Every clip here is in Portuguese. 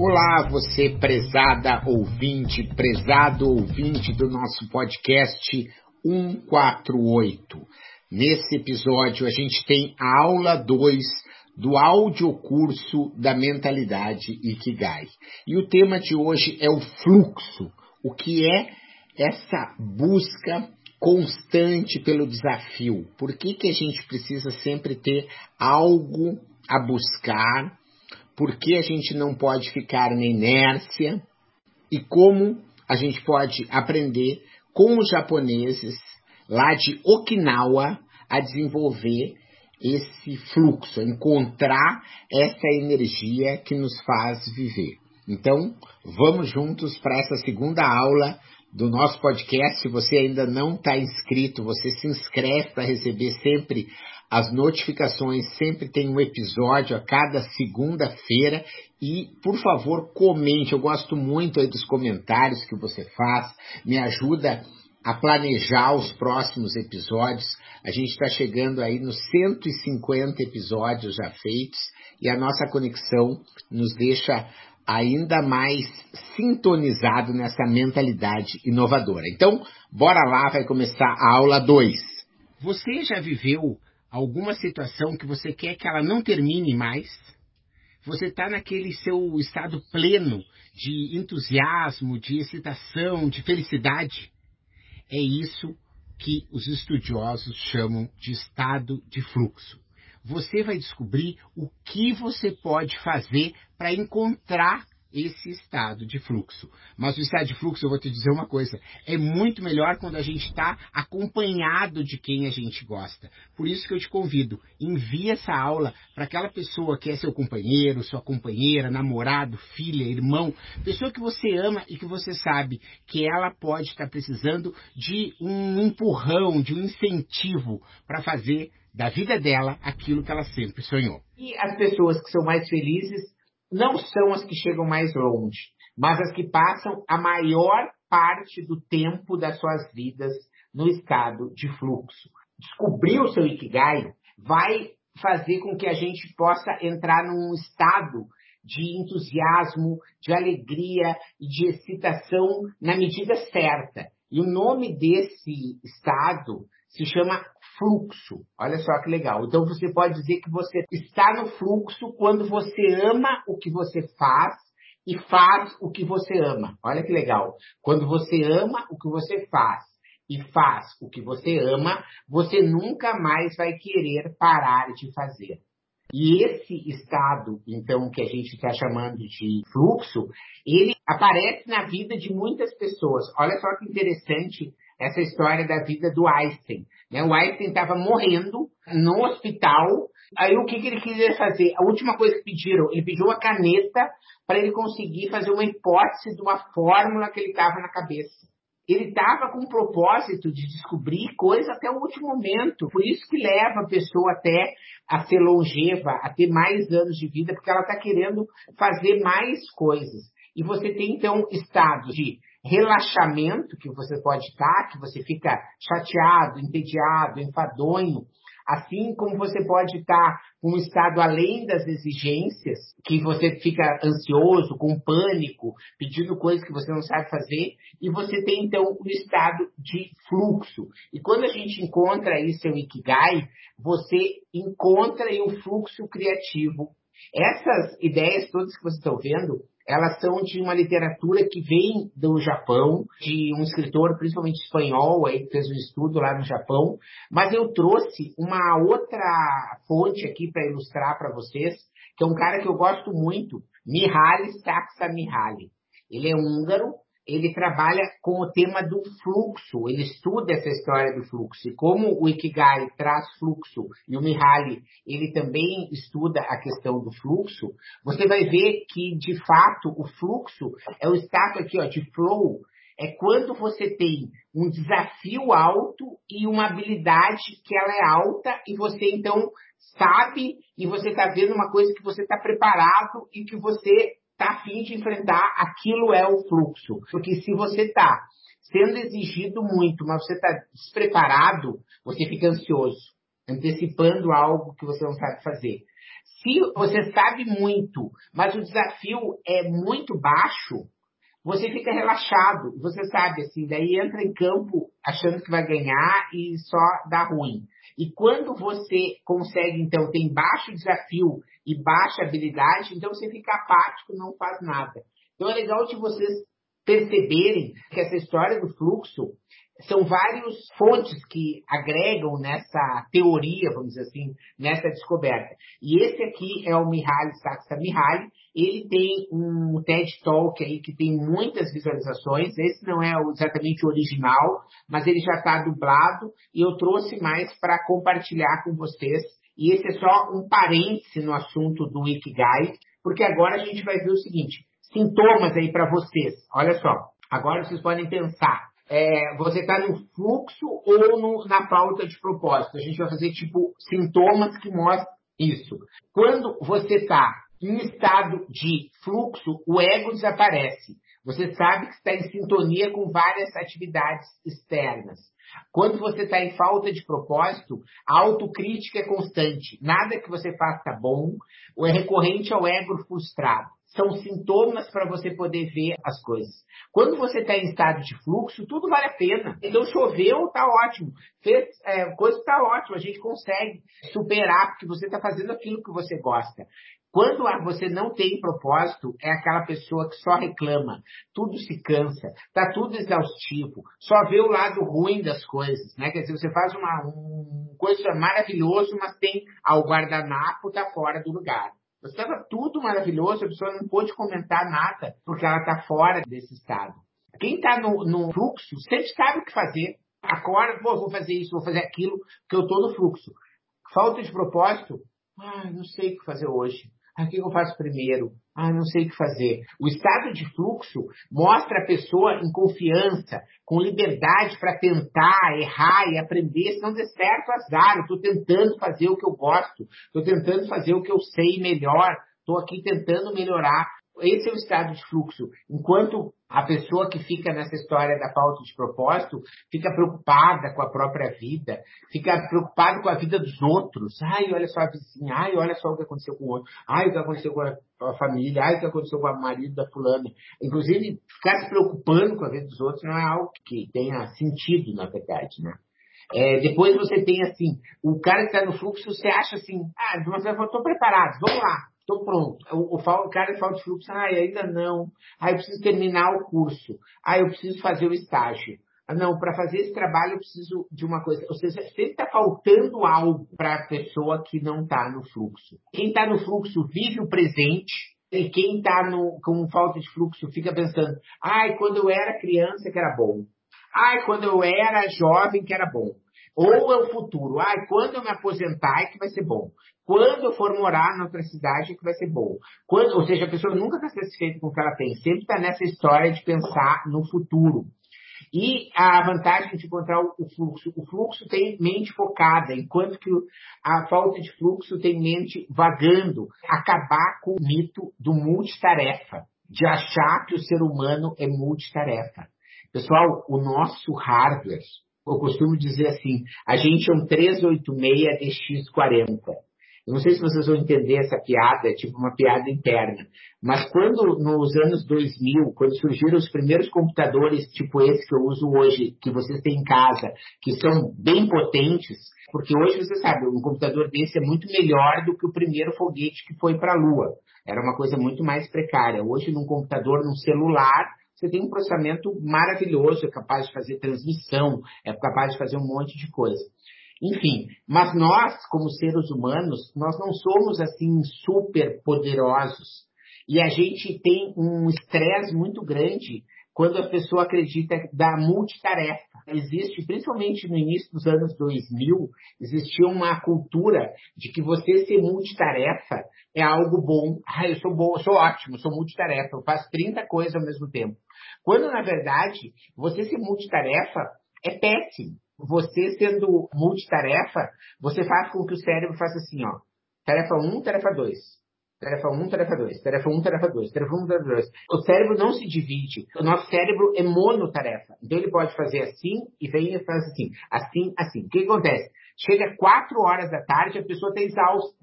Olá, você prezada ouvinte, prezado ouvinte do nosso podcast 148. Nesse episódio a gente tem a aula 2 do audiocurso da mentalidade Ikigai. E o tema de hoje é o fluxo. O que é essa busca constante pelo desafio? Por que, que a gente precisa sempre ter algo a buscar? Por que a gente não pode ficar na inércia? E como a gente pode aprender com os japoneses lá de Okinawa a desenvolver esse fluxo, encontrar essa energia que nos faz viver. Então, vamos juntos para essa segunda aula do nosso podcast. Se você ainda não está inscrito, você se inscreve para receber sempre as notificações. Sempre tem um episódio a cada segunda-feira. E, por favor, comente. Eu gosto muito dos comentários que você faz. Me ajuda a planejar os próximos episódios. A gente está chegando aí nos 150 episódios já feitos e a nossa conexão nos deixa ainda mais sintonizado nessa mentalidade inovadora. Então, bora lá, vai começar a aula 2. Você já viveu alguma situação que você quer que ela não termine mais? Você está naquele seu estado pleno de entusiasmo, de excitação, de felicidade? É isso que os estudiosos chamam de estado de fluxo. Você vai descobrir o que você pode fazer para encontrar esse estado de fluxo. Mas o estado de fluxo, eu vou te dizer uma coisa, é muito melhor quando a gente está acompanhado de quem a gente gosta. Por isso que eu te convido, envie essa aula para aquela pessoa que é seu companheiro, sua companheira, namorado, filha, irmão, pessoa que você ama e que você sabe que ela pode estar precisando de um empurrão, de um incentivo para fazer da vida dela aquilo que ela sempre sonhou. E as pessoas que são mais felizes não são as que chegam mais longe, mas as que passam a maior parte do tempo das suas vidas no estado de fluxo. Descobrir o seu Ikigai vai fazer com que a gente possa entrar num estado de entusiasmo, de alegria e de excitação na medida certa. E o nome desse estado se chama fluxo. Olha só que legal. Então você pode dizer que você está no fluxo quando você ama o que você faz e faz o que você ama. Olha que legal. Quando você ama o que você faz e faz o que você ama, você nunca mais vai querer parar de fazer. E esse estado, então, que a gente está chamando de fluxo, ele aparece na vida de muitas pessoas. Olha só que interessante essa história da vida do Einstein. Né? O Einstein estava morrendo no hospital. Aí o que, que ele queria fazer? A última coisa que pediram, ele pediu uma caneta para ele conseguir fazer uma hipótese de uma fórmula que ele estava na cabeça. Ele estava com o propósito de descobrir coisas até o último momento. Por isso que leva a pessoa até a ser longeva, a ter mais anos de vida, porque ela está querendo fazer mais coisas. E você tem então estados de relaxamento que você pode estar, que você fica chateado, entediado, enfadonho, assim como você pode estar com um estado além das exigências, que você fica ansioso, com pânico, pedindo coisas que você não sabe fazer, e você tem então o estado de fluxo. E quando a gente encontra aí seu Ikigai, você encontra aí um fluxo criativo. Essas ideias todas que vocês estão vendo, elas são de uma literatura que vem do Japão, de um escritor, principalmente espanhol, aí, que fez um estudo lá no Japão. Mas eu trouxe uma outra fonte aqui para ilustrar para vocês, que é um cara que eu gosto muito, Mihaly Csikszentmihalyi. Ele é húngaro, ele trabalha com o tema do fluxo, ele estuda essa história do fluxo. E como o Ikigai traz fluxo. E o Mihaly, ele também estuda a questão do fluxo, você vai ver que, de fato, o fluxo é o estado aqui ó, de flow, é quando você tem um desafio alto e uma habilidade que ela é alta e você então sabe e você está vendo uma coisa que você está preparado e que você está afim de enfrentar, aquilo é o fluxo. Porque se você está sendo exigido muito, mas você está despreparado, você fica ansioso, antecipando algo que você não sabe fazer. Se você sabe muito, mas o desafio é muito baixo, você fica relaxado, você sabe, assim, daí entra em campo achando que vai ganhar e só dá ruim. E quando você consegue, então, tem baixo desafio e baixa habilidade, então você fica apático, não faz nada. Então é legal de vocês perceberem que essa história do fluxo são várias fontes que agregam nessa teoria, vamos dizer assim, nessa descoberta. E esse aqui é o Mihaly Csikszentmihalyi. Ele tem um TED Talk aí que tem muitas visualizações. Esse não é exatamente o original, mas ele já está dublado e eu trouxe mais para compartilhar com vocês e esse é só um parêntese no assunto do Ikigai, porque agora a gente vai ver o seguinte, sintomas aí para vocês. Olha só, agora vocês podem pensar, é, você está no fluxo ou no, na falta de propósito. A gente vai fazer tipo sintomas que mostram isso. Quando você está em estado de fluxo, o ego desaparece. Você sabe que está em sintonia com várias atividades externas. Quando você está em falta de propósito, a autocrítica é constante. Nada que você faça bom, ou é recorrente ao ego frustrado. São sintomas para você poder ver as coisas. Quando você está em estado de fluxo, tudo vale a pena. Então choveu, está ótimo. Fez é, coisa está ótimo. A gente consegue superar porque você está fazendo aquilo que você gosta. Quando você não tem propósito, é aquela pessoa que só reclama, tudo se cansa, tá tudo exaustivo, só vê o lado ruim das coisas, né? Quer dizer, você faz uma um coisa maravilhoso, mas tem ao guardanapo tá fora do lugar. Estava tudo maravilhoso, a pessoa não pôde comentar nada porque ela está fora desse estado. Quem está no, no, fluxo sempre sabe o que fazer. Acorda, pô, vou fazer isso, vou fazer aquilo, porque eu estou no fluxo. Falta de propósito? Ah, não sei o que fazer hoje. Ah, o que eu faço primeiro? Ah, não sei o que fazer. O estado de fluxo mostra a pessoa em confiança, com liberdade para tentar, errar e aprender. Se não der certo, azar. Estou tentando fazer o que eu gosto. Estou tentando fazer o que eu sei melhor. Estou aqui tentando melhorar. Esse é o estado de fluxo. Enquanto a pessoa que fica nessa história da falta de propósito fica preocupada com a própria vida, fica preocupada com a vida dos outros. Ai, olha só a vizinha, ai, olha só o que aconteceu com o outro, ai, o que aconteceu com a família, ai, o que aconteceu com o marido da fulana. Inclusive, ficar se preocupando com a vida dos outros não é algo que tenha sentido, na verdade, né? É, depois você tem assim, o cara que está no fluxo, você acha assim, ah, mas eu estou preparado, vamos lá. Estou pronto. O, o, o cara fala de fluxo, ah, ainda não. Ah, eu preciso terminar o curso. Ah, eu preciso fazer o estágio. Ah, não, para fazer esse trabalho eu preciso de uma coisa. Ou seja, sempre está faltando algo para a pessoa que não está no fluxo. Quem está no fluxo vive o presente. E quem está com falta de fluxo fica pensando, ai, quando eu era criança que era bom. Ai, quando eu era jovem que era bom. Ou é o futuro. Ai, quando eu me aposentar é que vai ser bom. Quando eu for morar na outra cidade é que vai ser bom. Quando, ou seja, a pessoa nunca está satisfeita com o que ela tem. Sempre está nessa história de pensar no futuro. E a vantagem de encontrar o fluxo. O fluxo tem mente focada, enquanto que a falta de fluxo tem mente vagando. Acabar com o mito do multitarefa, de achar que o ser humano é multitarefa. Pessoal, o nosso hardware, eu costumo dizer assim, a gente é um 386 DX40. Eu não sei se vocês vão entender essa piada, é tipo uma piada interna. Mas quando, nos anos 2000, quando surgiram os primeiros computadores, tipo esse que eu uso hoje, que vocês têm em casa, que são bem potentes, porque hoje você sabe, um computador desse é muito melhor do que o primeiro foguete que foi para a Lua. Era uma coisa muito mais precária. Hoje, num computador, num celular, você tem um processamento maravilhoso, é capaz de fazer transmissão, é capaz de fazer um monte de coisa. Enfim, mas nós, como seres humanos, nós não somos assim super poderosos. E a gente tem um estresse muito grande quando a pessoa acredita da multitarefa. Existe, principalmente no início dos anos 2000, existia uma cultura de que você ser multitarefa é algo bom. Ah, eu sou bom, eu sou ótimo, sou multitarefa, eu faço 30 coisas ao mesmo tempo. Quando, na verdade, você ser multitarefa é péssimo. Você sendo multitarefa, você faz com que o cérebro faça assim, ó. Tarefa 1, tarefa 2 Tarefa 1, tarefa 2, tarefa 1, tarefa 2, tarefa 1, tarefa 2. O cérebro não se divide. O nosso cérebro é monotarefa. Então ele pode fazer assim e vem e faz assim, assim, assim. O que acontece? Chega 4 horas da tarde, a pessoa está exausta.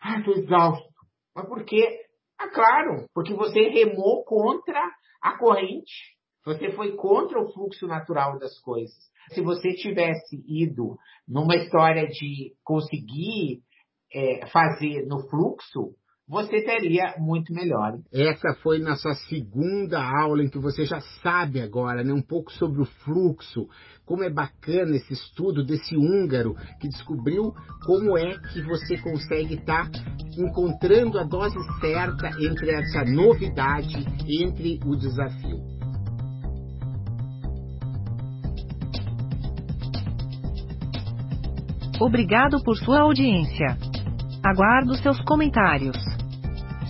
Ah, estou exausto. Mas por quê? Ah, claro, porque você remou contra a corrente. Você foi contra o fluxo natural das coisas. Se você tivesse ido numa história de conseguir é, fazer no fluxo, você teria muito melhor. Essa foi nossa segunda aula em que você já sabe agora, né, um pouco sobre o fluxo, como é bacana esse estudo desse húngaro que descobriu como é que você consegue estar tá encontrando a dose certa entre essa novidade, entre o desafio. Obrigado por sua audiência. Aguardo seus comentários.